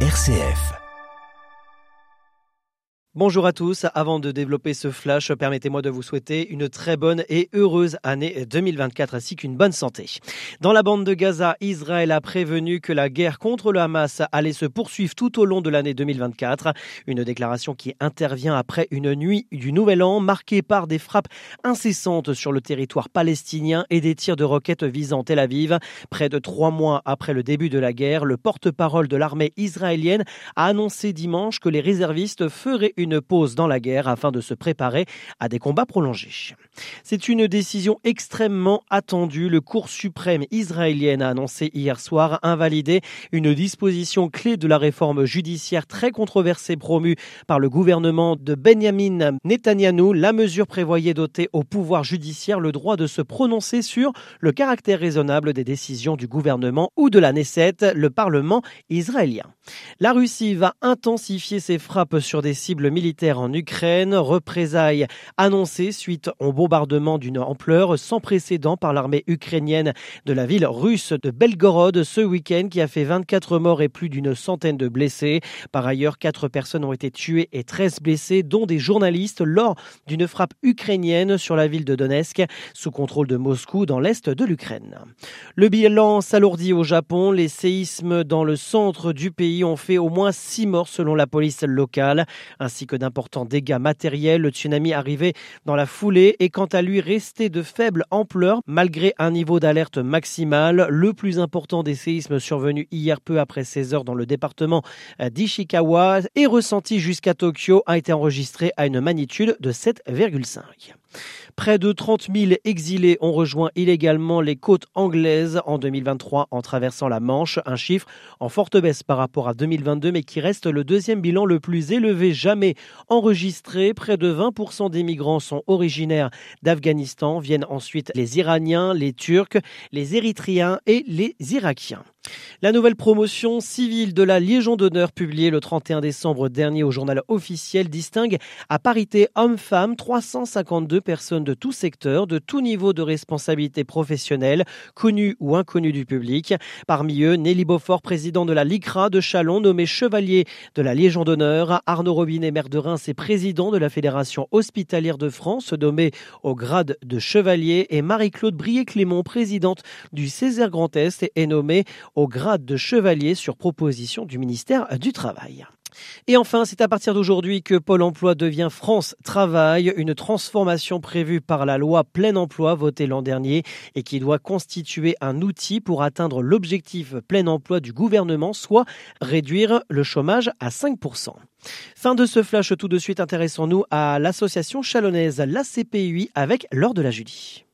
RCF. Bonjour à tous. Avant de développer ce flash, permettez-moi de vous souhaiter une très bonne et heureuse année 2024 ainsi qu'une bonne santé. Dans la bande de Gaza, Israël a prévenu que la guerre contre le Hamas allait se poursuivre tout au long de l'année 2024. Une déclaration qui intervient après une nuit du Nouvel An marquée par des frappes incessantes sur le territoire palestinien et des tirs de roquettes visant Tel Aviv. Près de trois mois après le début de la guerre, le porte-parole de l'armée israélienne a annoncé dimanche que les réservistes feraient une une pause dans la guerre afin de se préparer à des combats prolongés. C'est une décision extrêmement attendue. Le Cour suprême israélienne a annoncé hier soir invalider une disposition clé de la réforme judiciaire très controversée promue par le gouvernement de Benjamin Netanyahu. La mesure prévoyait doter au pouvoir judiciaire le droit de se prononcer sur le caractère raisonnable des décisions du gouvernement ou de la Knesset, le Parlement israélien. La Russie va intensifier ses frappes sur des cibles militaires en Ukraine, représailles annoncées suite au bombardement d'une ampleur sans précédent par l'armée ukrainienne de la ville russe de Belgorod ce week-end qui a fait 24 morts et plus d'une centaine de blessés. Par ailleurs, quatre personnes ont été tuées et 13 blessées, dont des journalistes lors d'une frappe ukrainienne sur la ville de Donetsk sous contrôle de Moscou dans l'est de l'Ukraine. Le bilan s'alourdit au Japon. Les séismes dans le centre du pays ont fait au moins six morts selon la police locale, que d'importants dégâts matériels. Le tsunami arrivé dans la foulée est quant à lui resté de faible ampleur malgré un niveau d'alerte maximal. Le plus important des séismes survenus hier peu après 16 heures dans le département d'Ishikawa et ressenti jusqu'à Tokyo a été enregistré à une magnitude de 7,5. Près de 30 000 exilés ont rejoint illégalement les côtes anglaises en 2023 en traversant la Manche, un chiffre en forte baisse par rapport à 2022 mais qui reste le deuxième bilan le plus élevé jamais enregistré. Près de 20% des migrants sont originaires d'Afghanistan, viennent ensuite les Iraniens, les Turcs, les Érythréens et les Irakiens. La nouvelle promotion civile de la Légion d'honneur publiée le 31 décembre dernier au journal officiel distingue à parité hommes-femmes 352 personnes de tout secteur, de tout niveau de responsabilité professionnelle, connues ou inconnues du public. Parmi eux, Nelly Beaufort, président de la LICRA de Chalon, nommé chevalier de la Légion d'honneur, Arnaud Robinet, maire de Reims et président de la Fédération hospitalière de France, nommé au grade de chevalier, et Marie-Claude Brier-Clément, présidente du Césaire Grand Est, est nommée au grade de chevalier sur proposition du ministère du Travail. Et enfin, c'est à partir d'aujourd'hui que Pôle emploi devient France Travail, une transformation prévue par la loi plein emploi votée l'an dernier et qui doit constituer un outil pour atteindre l'objectif plein emploi du gouvernement, soit réduire le chômage à 5%. Fin de ce flash, tout de suite intéressons-nous à l'association chalonnaise, la CPUI, avec l'heure de la Julie.